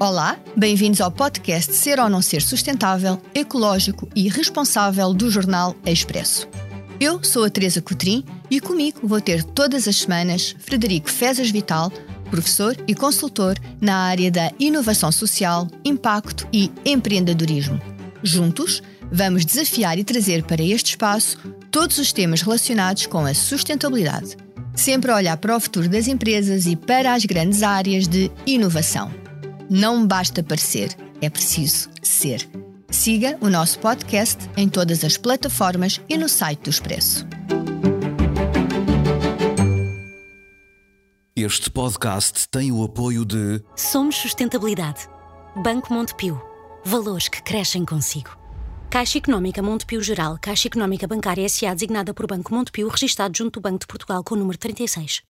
Olá, bem-vindos ao podcast Ser ou Não Ser Sustentável, Ecológico e Responsável do jornal Expresso. Eu sou a Teresa Cotrim e comigo vou ter todas as semanas Frederico Fezas Vital, professor e consultor na área da inovação social, impacto e empreendedorismo. Juntos, vamos desafiar e trazer para este espaço todos os temas relacionados com a sustentabilidade, sempre a olhar para o futuro das empresas e para as grandes áreas de inovação. Não basta parecer, é preciso ser. Siga o nosso podcast em todas as plataformas e no site do Expresso. Este podcast tem o apoio de Somos Sustentabilidade. Banco Montepio. Valores que crescem consigo. Caixa Económica Montepio Geral, Caixa Económica Bancária S.A. designada por Banco Montepio, registado junto do Banco de Portugal com o número 36.